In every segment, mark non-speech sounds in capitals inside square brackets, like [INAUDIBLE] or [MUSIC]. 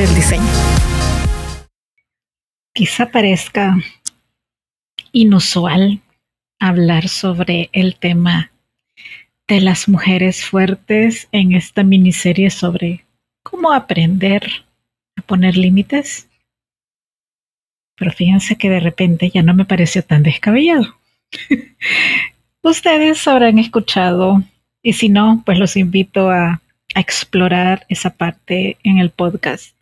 El diseño. Quizá parezca inusual hablar sobre el tema de las mujeres fuertes en esta miniserie sobre cómo aprender a poner límites. Pero fíjense que de repente ya no me pareció tan descabellado. [LAUGHS] Ustedes habrán escuchado, y si no, pues los invito a explorar esa parte en el podcast.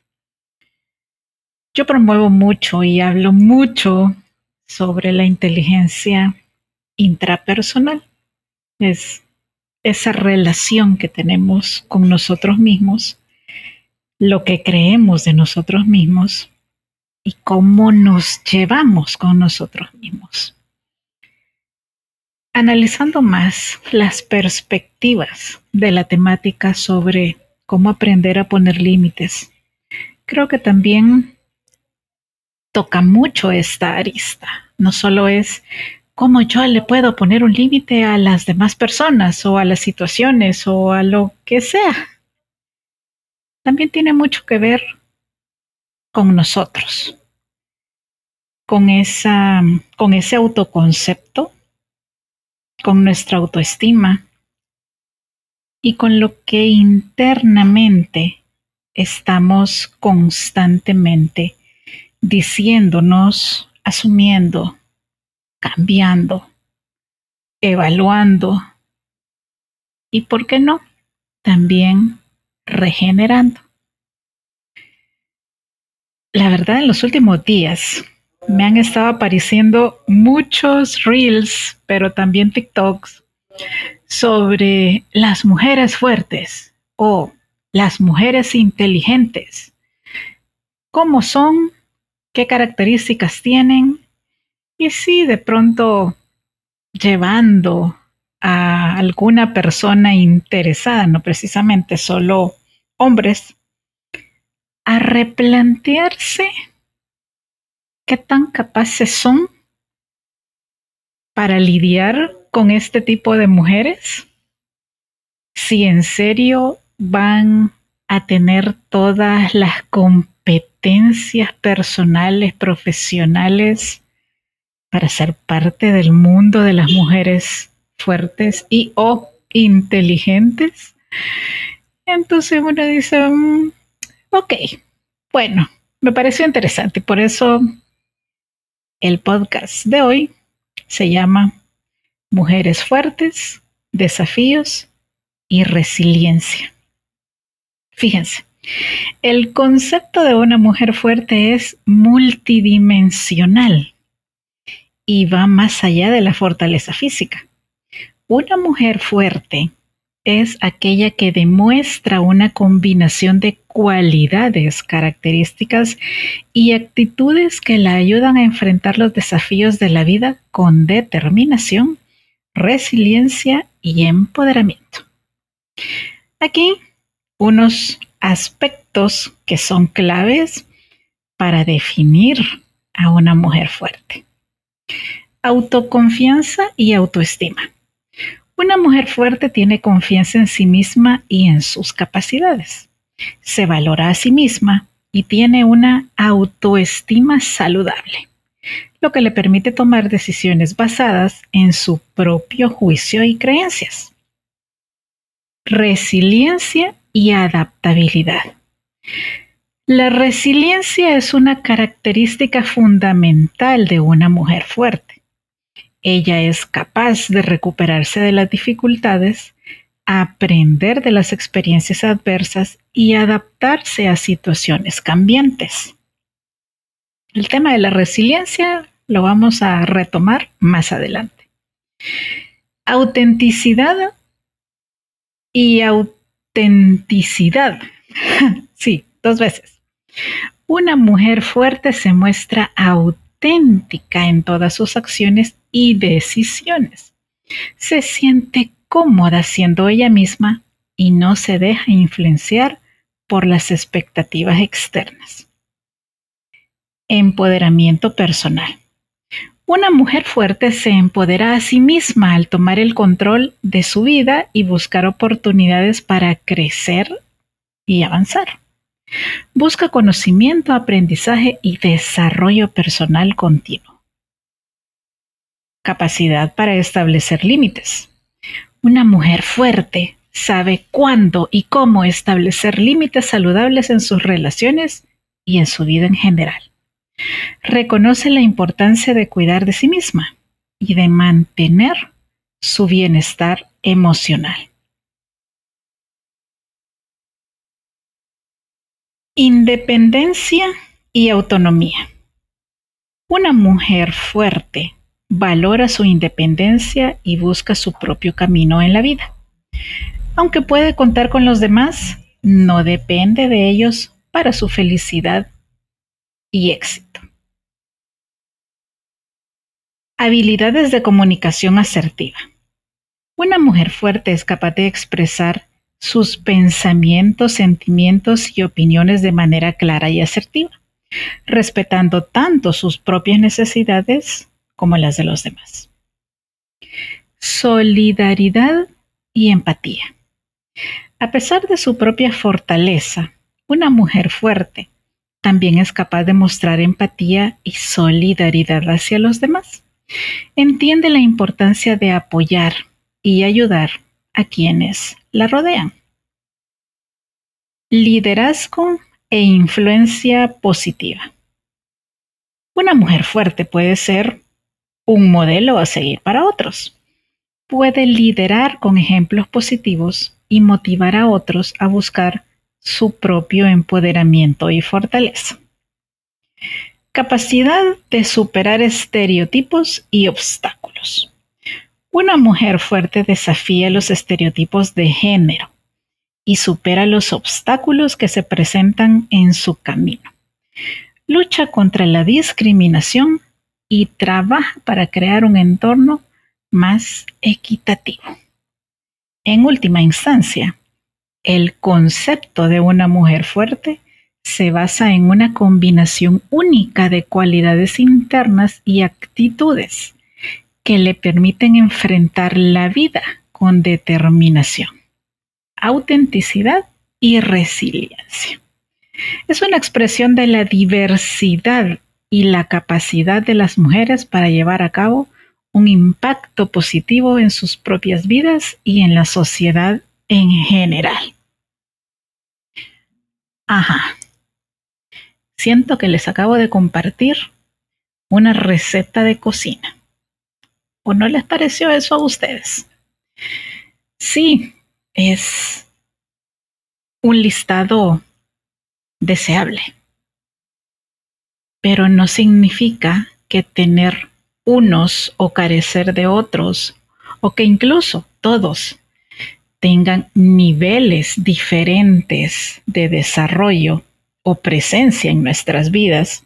Yo promuevo mucho y hablo mucho sobre la inteligencia intrapersonal. Es esa relación que tenemos con nosotros mismos, lo que creemos de nosotros mismos y cómo nos llevamos con nosotros mismos. Analizando más las perspectivas de la temática sobre cómo aprender a poner límites, creo que también toca mucho esta arista. No solo es cómo yo le puedo poner un límite a las demás personas o a las situaciones o a lo que sea. También tiene mucho que ver con nosotros, con, esa, con ese autoconcepto con nuestra autoestima y con lo que internamente estamos constantemente diciéndonos, asumiendo, cambiando, evaluando y, ¿por qué no?, también regenerando. La verdad, en los últimos días me han estado apareciendo muchos reels, pero también TikToks, sobre las mujeres fuertes o las mujeres inteligentes. ¿Cómo son? ¿Qué características tienen? Y si de pronto llevando a alguna persona interesada, no precisamente solo hombres, a replantearse qué tan capaces son para lidiar con este tipo de mujeres? Si en serio van a tener todas las competencias personales, profesionales, para ser parte del mundo de las mujeres fuertes y o inteligentes. Entonces uno dice, mm, ok, bueno, me pareció interesante, por eso el podcast de hoy se llama Mujeres fuertes, desafíos y resiliencia. Fíjense, el concepto de una mujer fuerte es multidimensional y va más allá de la fortaleza física. Una mujer fuerte es aquella que demuestra una combinación de cualidades, características y actitudes que la ayudan a enfrentar los desafíos de la vida con determinación, resiliencia y empoderamiento. Aquí unos aspectos que son claves para definir a una mujer fuerte? Autoconfianza y autoestima. Una mujer fuerte tiene confianza en sí misma y en sus capacidades. Se valora a sí misma y tiene una autoestima saludable, lo que le permite tomar decisiones basadas en su propio juicio y creencias. Resiliencia y adaptabilidad. La resiliencia es una característica fundamental de una mujer fuerte. Ella es capaz de recuperarse de las dificultades, aprender de las experiencias adversas y adaptarse a situaciones cambiantes. El tema de la resiliencia lo vamos a retomar más adelante. Autenticidad y autenticidad. [LAUGHS] sí, dos veces. Una mujer fuerte se muestra auténtica en todas sus acciones y decisiones. Se siente cómoda siendo ella misma y no se deja influenciar por las expectativas externas. Empoderamiento personal. Una mujer fuerte se empodera a sí misma al tomar el control de su vida y buscar oportunidades para crecer y avanzar. Busca conocimiento, aprendizaje y desarrollo personal continuo capacidad para establecer límites. Una mujer fuerte sabe cuándo y cómo establecer límites saludables en sus relaciones y en su vida en general. Reconoce la importancia de cuidar de sí misma y de mantener su bienestar emocional. Independencia y autonomía. Una mujer fuerte valora su independencia y busca su propio camino en la vida. Aunque puede contar con los demás, no depende de ellos para su felicidad y éxito. Habilidades de comunicación asertiva. Una mujer fuerte es capaz de expresar sus pensamientos, sentimientos y opiniones de manera clara y asertiva, respetando tanto sus propias necesidades como las de los demás. Solidaridad y empatía. A pesar de su propia fortaleza, una mujer fuerte también es capaz de mostrar empatía y solidaridad hacia los demás. Entiende la importancia de apoyar y ayudar a quienes la rodean. Liderazgo e influencia positiva. Una mujer fuerte puede ser un modelo a seguir para otros. Puede liderar con ejemplos positivos y motivar a otros a buscar su propio empoderamiento y fortaleza. Capacidad de superar estereotipos y obstáculos. Una mujer fuerte desafía los estereotipos de género y supera los obstáculos que se presentan en su camino. Lucha contra la discriminación y trabaja para crear un entorno más equitativo. En última instancia, el concepto de una mujer fuerte se basa en una combinación única de cualidades internas y actitudes que le permiten enfrentar la vida con determinación, autenticidad y resiliencia. Es una expresión de la diversidad y la capacidad de las mujeres para llevar a cabo un impacto positivo en sus propias vidas y en la sociedad en general. Ajá. Siento que les acabo de compartir una receta de cocina. ¿O no les pareció eso a ustedes? Sí, es un listado deseable pero no significa que tener unos o carecer de otros, o que incluso todos tengan niveles diferentes de desarrollo o presencia en nuestras vidas,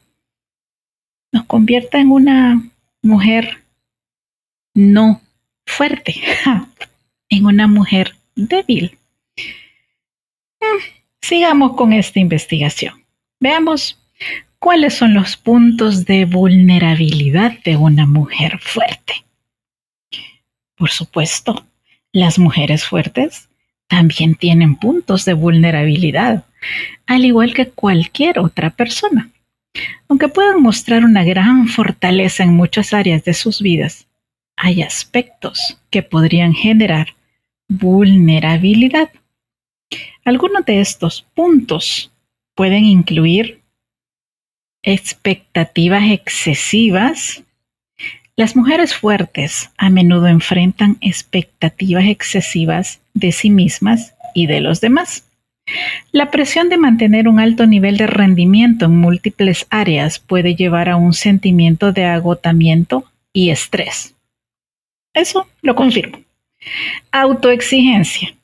nos convierta en una mujer no fuerte, [LAUGHS] en una mujer débil. Mm, sigamos con esta investigación. Veamos ¿Cuáles son los puntos de vulnerabilidad de una mujer fuerte? Por supuesto, las mujeres fuertes también tienen puntos de vulnerabilidad, al igual que cualquier otra persona. Aunque puedan mostrar una gran fortaleza en muchas áreas de sus vidas, hay aspectos que podrían generar vulnerabilidad. Algunos de estos puntos pueden incluir expectativas excesivas. Las mujeres fuertes a menudo enfrentan expectativas excesivas de sí mismas y de los demás. La presión de mantener un alto nivel de rendimiento en múltiples áreas puede llevar a un sentimiento de agotamiento y estrés. Eso lo confirmo. Autoexigencia.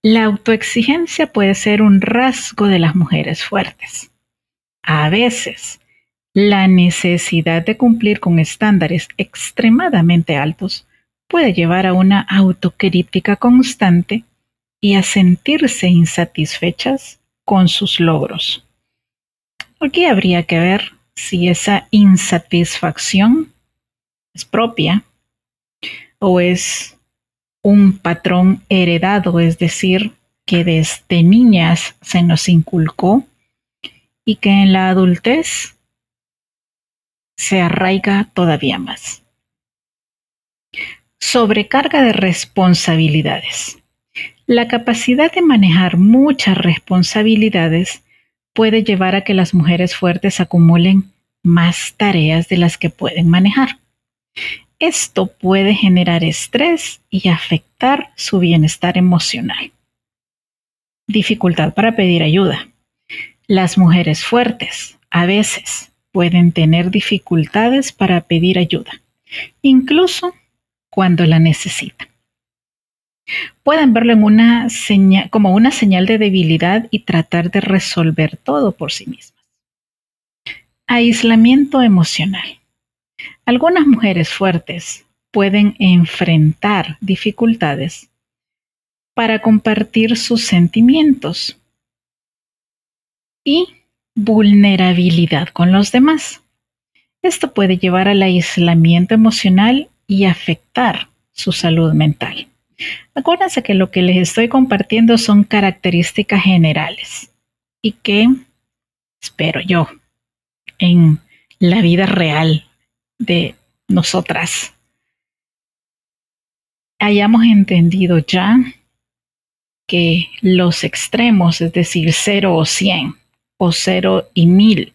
La autoexigencia puede ser un rasgo de las mujeres fuertes. A veces, la necesidad de cumplir con estándares extremadamente altos puede llevar a una autocrítica constante y a sentirse insatisfechas con sus logros. Aquí habría que ver si esa insatisfacción es propia o es un patrón heredado, es decir, que desde niñas se nos inculcó y que en la adultez se arraiga todavía más. Sobrecarga de responsabilidades. La capacidad de manejar muchas responsabilidades puede llevar a que las mujeres fuertes acumulen más tareas de las que pueden manejar. Esto puede generar estrés y afectar su bienestar emocional. Dificultad para pedir ayuda. Las mujeres fuertes a veces pueden tener dificultades para pedir ayuda, incluso cuando la necesitan pueden verlo como una señal de debilidad y tratar de resolver todo por sí mismas. Aislamiento emocional. Algunas mujeres fuertes pueden enfrentar dificultades para compartir sus sentimientos y vulnerabilidad con los demás. Esto puede llevar al aislamiento emocional y afectar su salud mental. Acuérdense que lo que les estoy compartiendo son características generales y que, espero yo, en la vida real de nosotras, hayamos entendido ya que los extremos, es decir, 0 o 100 o 0 y 1000,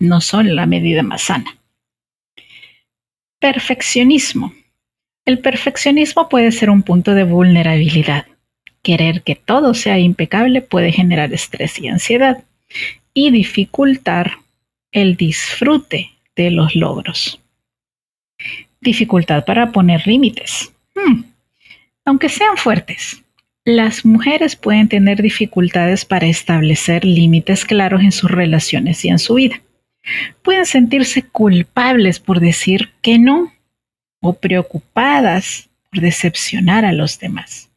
no son la medida más sana. Perfeccionismo. El perfeccionismo puede ser un punto de vulnerabilidad. Querer que todo sea impecable puede generar estrés y ansiedad y dificultar el disfrute de los logros. Dificultad para poner límites. Hmm. Aunque sean fuertes, las mujeres pueden tener dificultades para establecer límites claros en sus relaciones y en su vida. Pueden sentirse culpables por decir que no o preocupadas por decepcionar a los demás.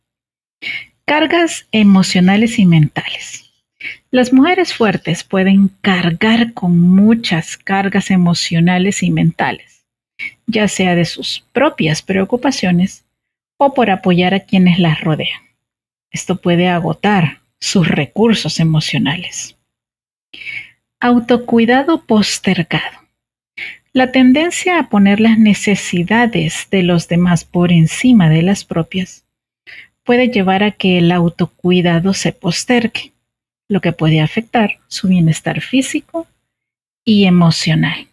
Cargas emocionales y mentales. Las mujeres fuertes pueden cargar con muchas cargas emocionales y mentales, ya sea de sus propias preocupaciones o por apoyar a quienes las rodean. Esto puede agotar sus recursos emocionales. Autocuidado postergado. La tendencia a poner las necesidades de los demás por encima de las propias puede llevar a que el autocuidado se postergue, lo que puede afectar su bienestar físico y emocional.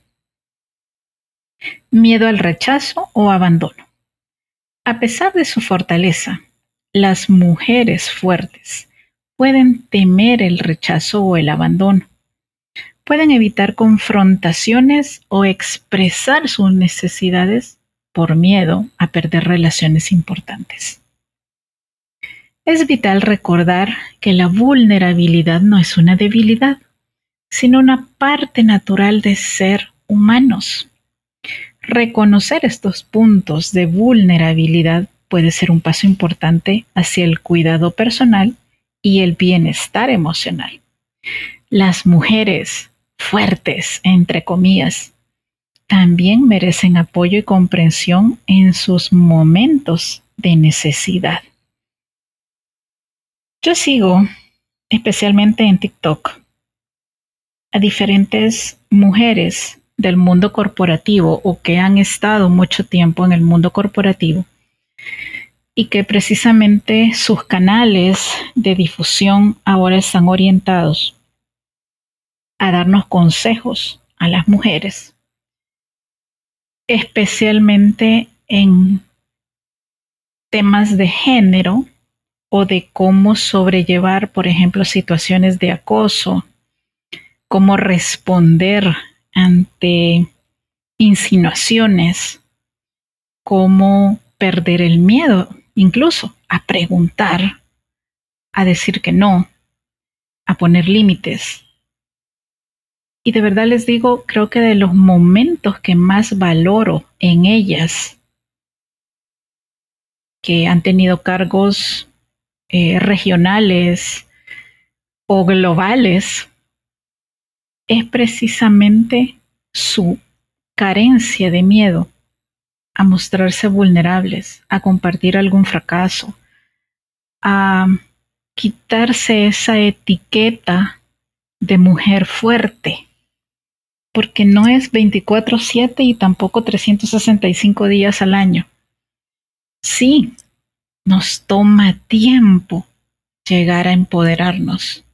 Miedo al rechazo o abandono. A pesar de su fortaleza, las mujeres fuertes pueden temer el rechazo o el abandono pueden evitar confrontaciones o expresar sus necesidades por miedo a perder relaciones importantes. Es vital recordar que la vulnerabilidad no es una debilidad, sino una parte natural de ser humanos. Reconocer estos puntos de vulnerabilidad puede ser un paso importante hacia el cuidado personal y el bienestar emocional. las mujeres fuertes, entre comillas, también merecen apoyo y comprensión en sus momentos de necesidad. Yo sigo, especialmente en TikTok, a diferentes mujeres del mundo corporativo o que han estado mucho tiempo en el mundo corporativo y que precisamente sus canales de difusión ahora están orientados a darnos consejos a las mujeres, especialmente en temas de género o de cómo sobrellevar, por ejemplo, situaciones de acoso, cómo responder ante insinuaciones, cómo perder el miedo, incluso a preguntar, a decir que no, a poner límites. Y de verdad les digo, creo que de los momentos que más valoro en ellas, que han tenido cargos eh, regionales o globales, es precisamente su carencia de miedo a mostrarse vulnerables, a compartir algún fracaso, a quitarse esa etiqueta de mujer fuerte, porque no es 24/7 y tampoco 365 días al año. Sí, nos toma tiempo llegar a empoderarnos,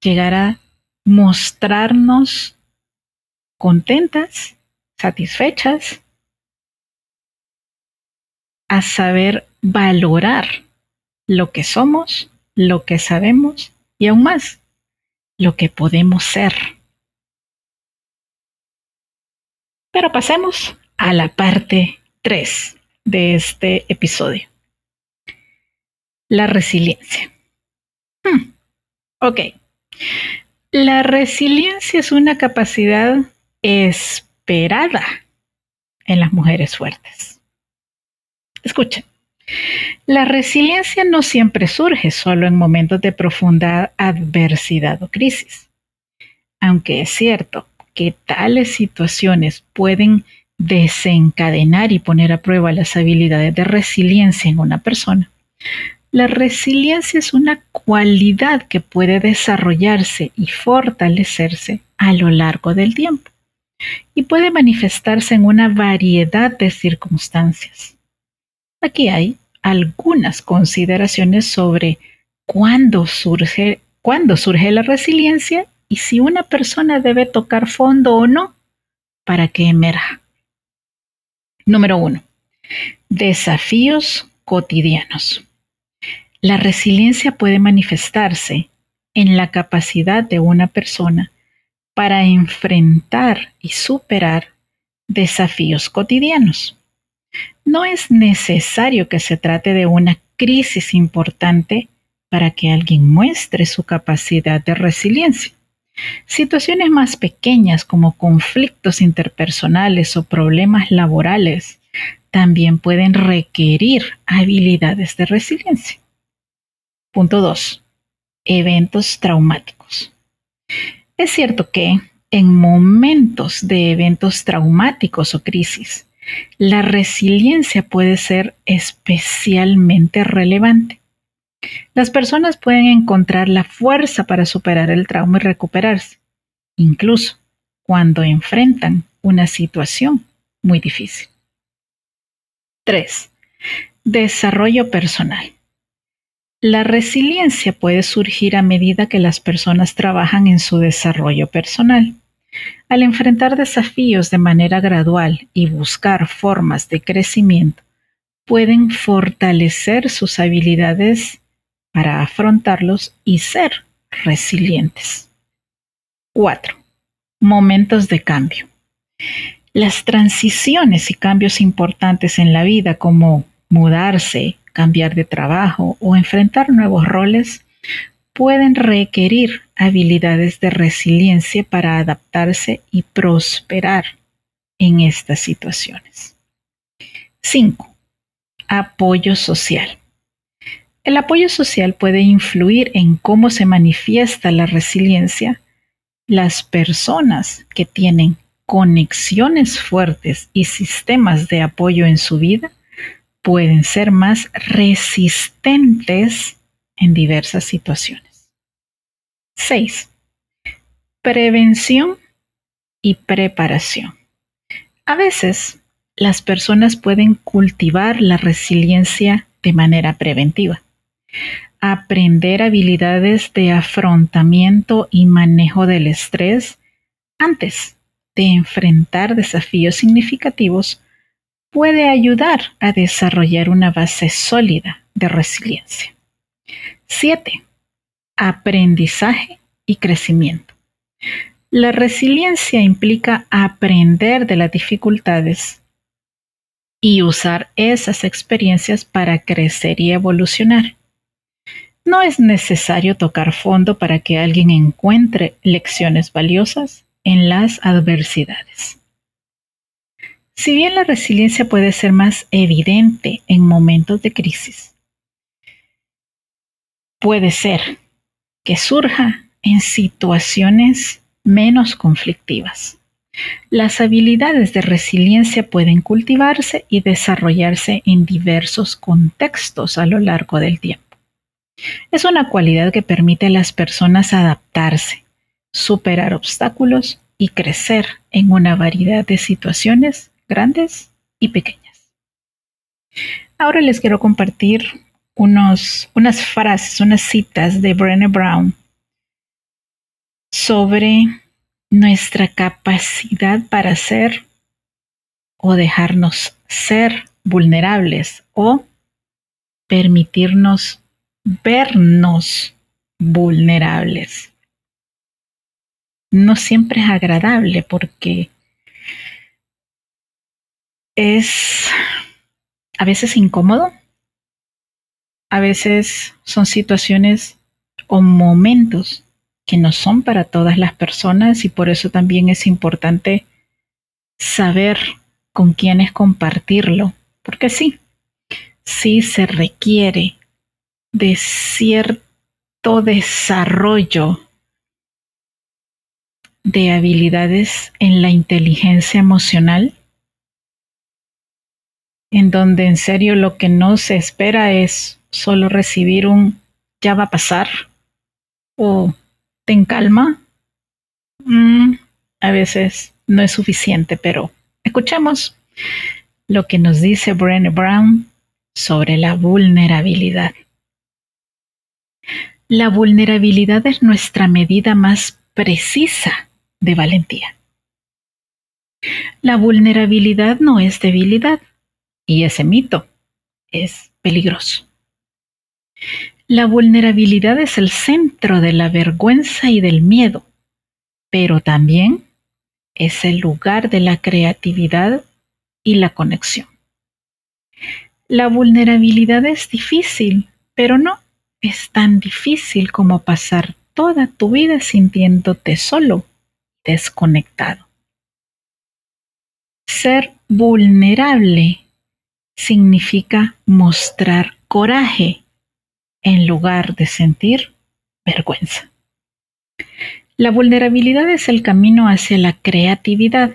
llegar a mostrarnos contentas, satisfechas, a saber valorar lo que somos, lo que sabemos y aún más, lo que podemos ser. Pero pasemos a la parte 3 de este episodio. La resiliencia. Hmm, ok. La resiliencia es una capacidad esperada en las mujeres fuertes. Escuchen, la resiliencia no siempre surge solo en momentos de profunda adversidad o crisis. Aunque es cierto que tales situaciones pueden desencadenar y poner a prueba las habilidades de resiliencia en una persona, la resiliencia es una cualidad que puede desarrollarse y fortalecerse a lo largo del tiempo y puede manifestarse en una variedad de circunstancias. Aquí hay algunas consideraciones sobre cuándo surge, cuándo surge la resiliencia y si una persona debe tocar fondo o no para que emerja. Número uno, desafíos cotidianos. La resiliencia puede manifestarse en la capacidad de una persona para enfrentar y superar desafíos cotidianos. No es necesario que se trate de una crisis importante para que alguien muestre su capacidad de resiliencia. Situaciones más pequeñas como conflictos interpersonales o problemas laborales también pueden requerir habilidades de resiliencia. Punto 2. Eventos traumáticos. Es cierto que en momentos de eventos traumáticos o crisis, la resiliencia puede ser especialmente relevante. Las personas pueden encontrar la fuerza para superar el trauma y recuperarse, incluso cuando enfrentan una situación muy difícil. 3. Desarrollo personal. La resiliencia puede surgir a medida que las personas trabajan en su desarrollo personal. Al enfrentar desafíos de manera gradual y buscar formas de crecimiento, pueden fortalecer sus habilidades para afrontarlos y ser resilientes. 4. Momentos de cambio. Las transiciones y cambios importantes en la vida como mudarse, cambiar de trabajo o enfrentar nuevos roles pueden requerir habilidades de resiliencia para adaptarse y prosperar en estas situaciones. 5. Apoyo social. El apoyo social puede influir en cómo se manifiesta la resiliencia las personas que tienen conexiones fuertes y sistemas de apoyo en su vida pueden ser más resistentes en diversas situaciones. 6. Prevención y preparación. A veces las personas pueden cultivar la resiliencia de manera preventiva. Aprender habilidades de afrontamiento y manejo del estrés antes de enfrentar desafíos significativos puede ayudar a desarrollar una base sólida de resiliencia. 7. Aprendizaje y crecimiento. La resiliencia implica aprender de las dificultades y usar esas experiencias para crecer y evolucionar. No es necesario tocar fondo para que alguien encuentre lecciones valiosas en las adversidades. Si bien la resiliencia puede ser más evidente en momentos de crisis, puede ser que surja en situaciones menos conflictivas. Las habilidades de resiliencia pueden cultivarse y desarrollarse en diversos contextos a lo largo del tiempo. Es una cualidad que permite a las personas adaptarse, superar obstáculos y crecer en una variedad de situaciones grandes y pequeñas. Ahora les quiero compartir unos, unas frases, unas citas de Brené Brown sobre nuestra capacidad para ser o dejarnos ser vulnerables o permitirnos vernos vulnerables. No siempre es agradable porque es a veces incómodo, a veces son situaciones o momentos que no son para todas las personas y por eso también es importante saber con quiénes compartirlo, porque sí, sí se requiere de cierto desarrollo de habilidades en la inteligencia emocional, en donde en serio lo que no se espera es solo recibir un ya va a pasar o en calma, mm, a veces no es suficiente, pero escuchemos lo que nos dice Brené Brown sobre la vulnerabilidad. La vulnerabilidad es nuestra medida más precisa de valentía. La vulnerabilidad no es debilidad y ese mito es peligroso. La vulnerabilidad es el centro de la vergüenza y del miedo, pero también es el lugar de la creatividad y la conexión. La vulnerabilidad es difícil, pero no es tan difícil como pasar toda tu vida sintiéndote solo, desconectado. Ser vulnerable significa mostrar coraje en lugar de sentir vergüenza. La vulnerabilidad es el camino hacia la creatividad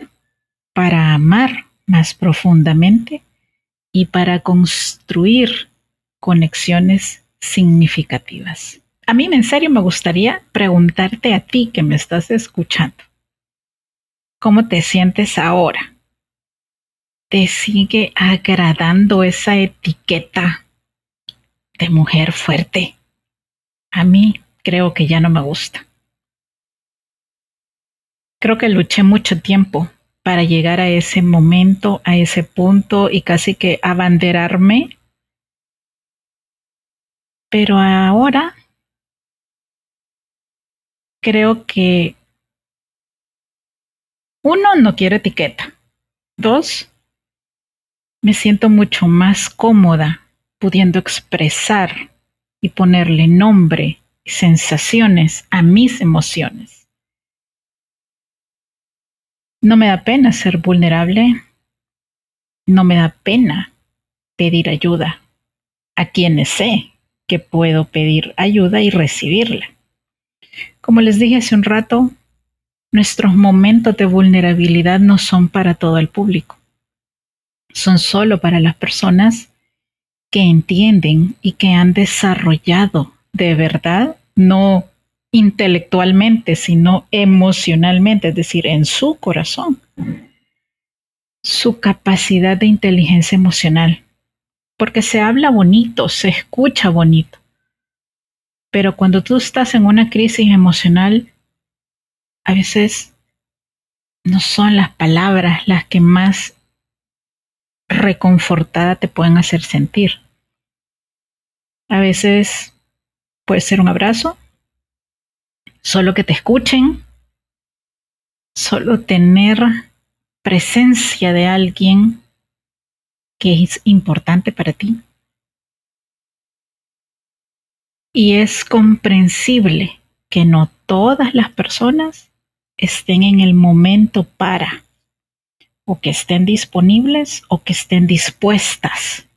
para amar más profundamente y para construir conexiones significativas. A mí en serio me gustaría preguntarte a ti que me estás escuchando, ¿cómo te sientes ahora? ¿Te sigue agradando esa etiqueta de mujer fuerte. A mí creo que ya no me gusta. Creo que luché mucho tiempo para llegar a ese momento, a ese punto y casi que abanderarme. Pero ahora creo que uno, no quiero etiqueta. Dos, me siento mucho más cómoda pudiendo expresar y ponerle nombre y sensaciones a mis emociones. No me da pena ser vulnerable, no me da pena pedir ayuda a quienes sé que puedo pedir ayuda y recibirla. Como les dije hace un rato, nuestros momentos de vulnerabilidad no son para todo el público. Son solo para las personas que entienden y que han desarrollado de verdad, no intelectualmente, sino emocionalmente, es decir, en su corazón, su capacidad de inteligencia emocional. Porque se habla bonito, se escucha bonito. Pero cuando tú estás en una crisis emocional, a veces no son las palabras las que más reconfortada te pueden hacer sentir. A veces puede ser un abrazo, solo que te escuchen, solo tener presencia de alguien que es importante para ti. Y es comprensible que no todas las personas estén en el momento para, o que estén disponibles o que estén dispuestas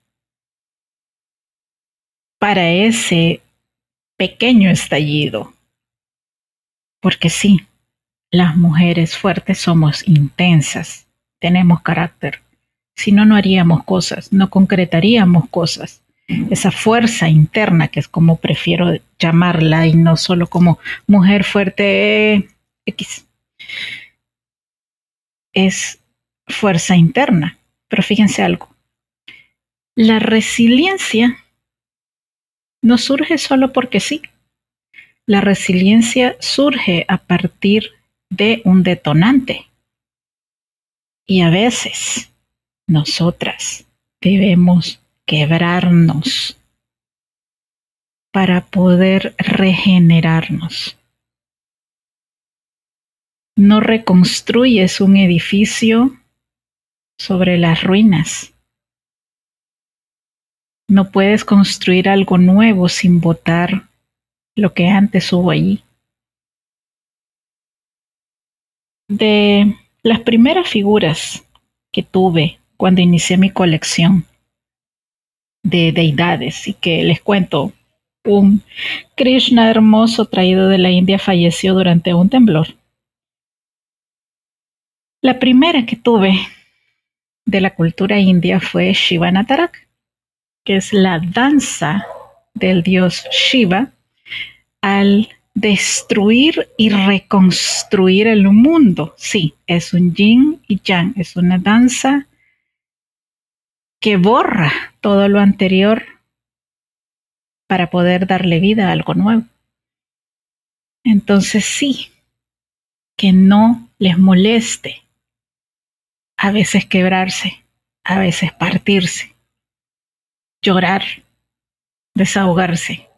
para ese pequeño estallido. Porque sí, las mujeres fuertes somos intensas, tenemos carácter. Si no, no haríamos cosas, no concretaríamos cosas. Esa fuerza interna, que es como prefiero llamarla, y no solo como mujer fuerte X, es fuerza interna. Pero fíjense algo, la resiliencia no surge solo porque sí. La resiliencia surge a partir de un detonante. Y a veces nosotras debemos quebrarnos para poder regenerarnos. No reconstruyes un edificio sobre las ruinas. No puedes construir algo nuevo sin botar lo que antes hubo allí. De las primeras figuras que tuve cuando inicié mi colección de deidades y que les cuento, un Krishna hermoso traído de la India falleció durante un temblor. La primera que tuve de la cultura india fue Shiva Natarak que es la danza del dios Shiva al destruir y reconstruir el mundo. Sí, es un yin y yang, es una danza que borra todo lo anterior para poder darle vida a algo nuevo. Entonces sí, que no les moleste a veces quebrarse, a veces partirse, llorar, desahogarse.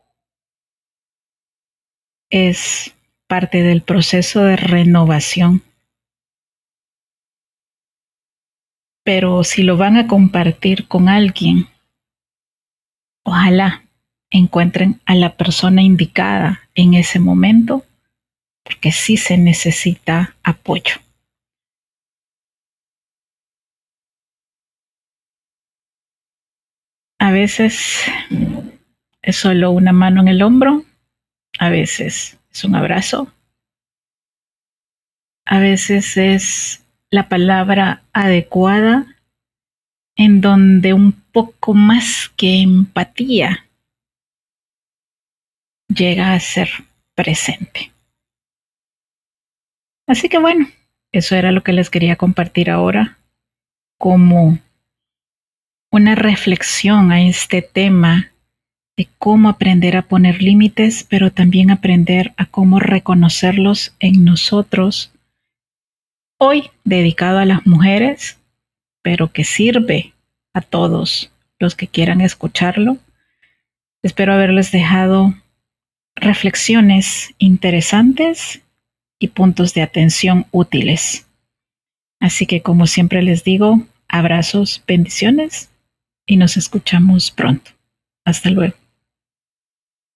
Es parte del proceso de renovación. Pero si lo van a compartir con alguien, ojalá encuentren a la persona indicada en ese momento, porque sí se necesita apoyo. A veces es solo una mano en el hombro, a veces es un abrazo, a veces es la palabra adecuada en donde un poco más que empatía llega a ser presente. Así que bueno, eso era lo que les quería compartir ahora como una reflexión a este tema de cómo aprender a poner límites, pero también aprender a cómo reconocerlos en nosotros. Hoy dedicado a las mujeres, pero que sirve a todos los que quieran escucharlo. Espero haberles dejado reflexiones interesantes y puntos de atención útiles. Así que como siempre les digo, abrazos, bendiciones y nos escuchamos pronto. Hasta luego.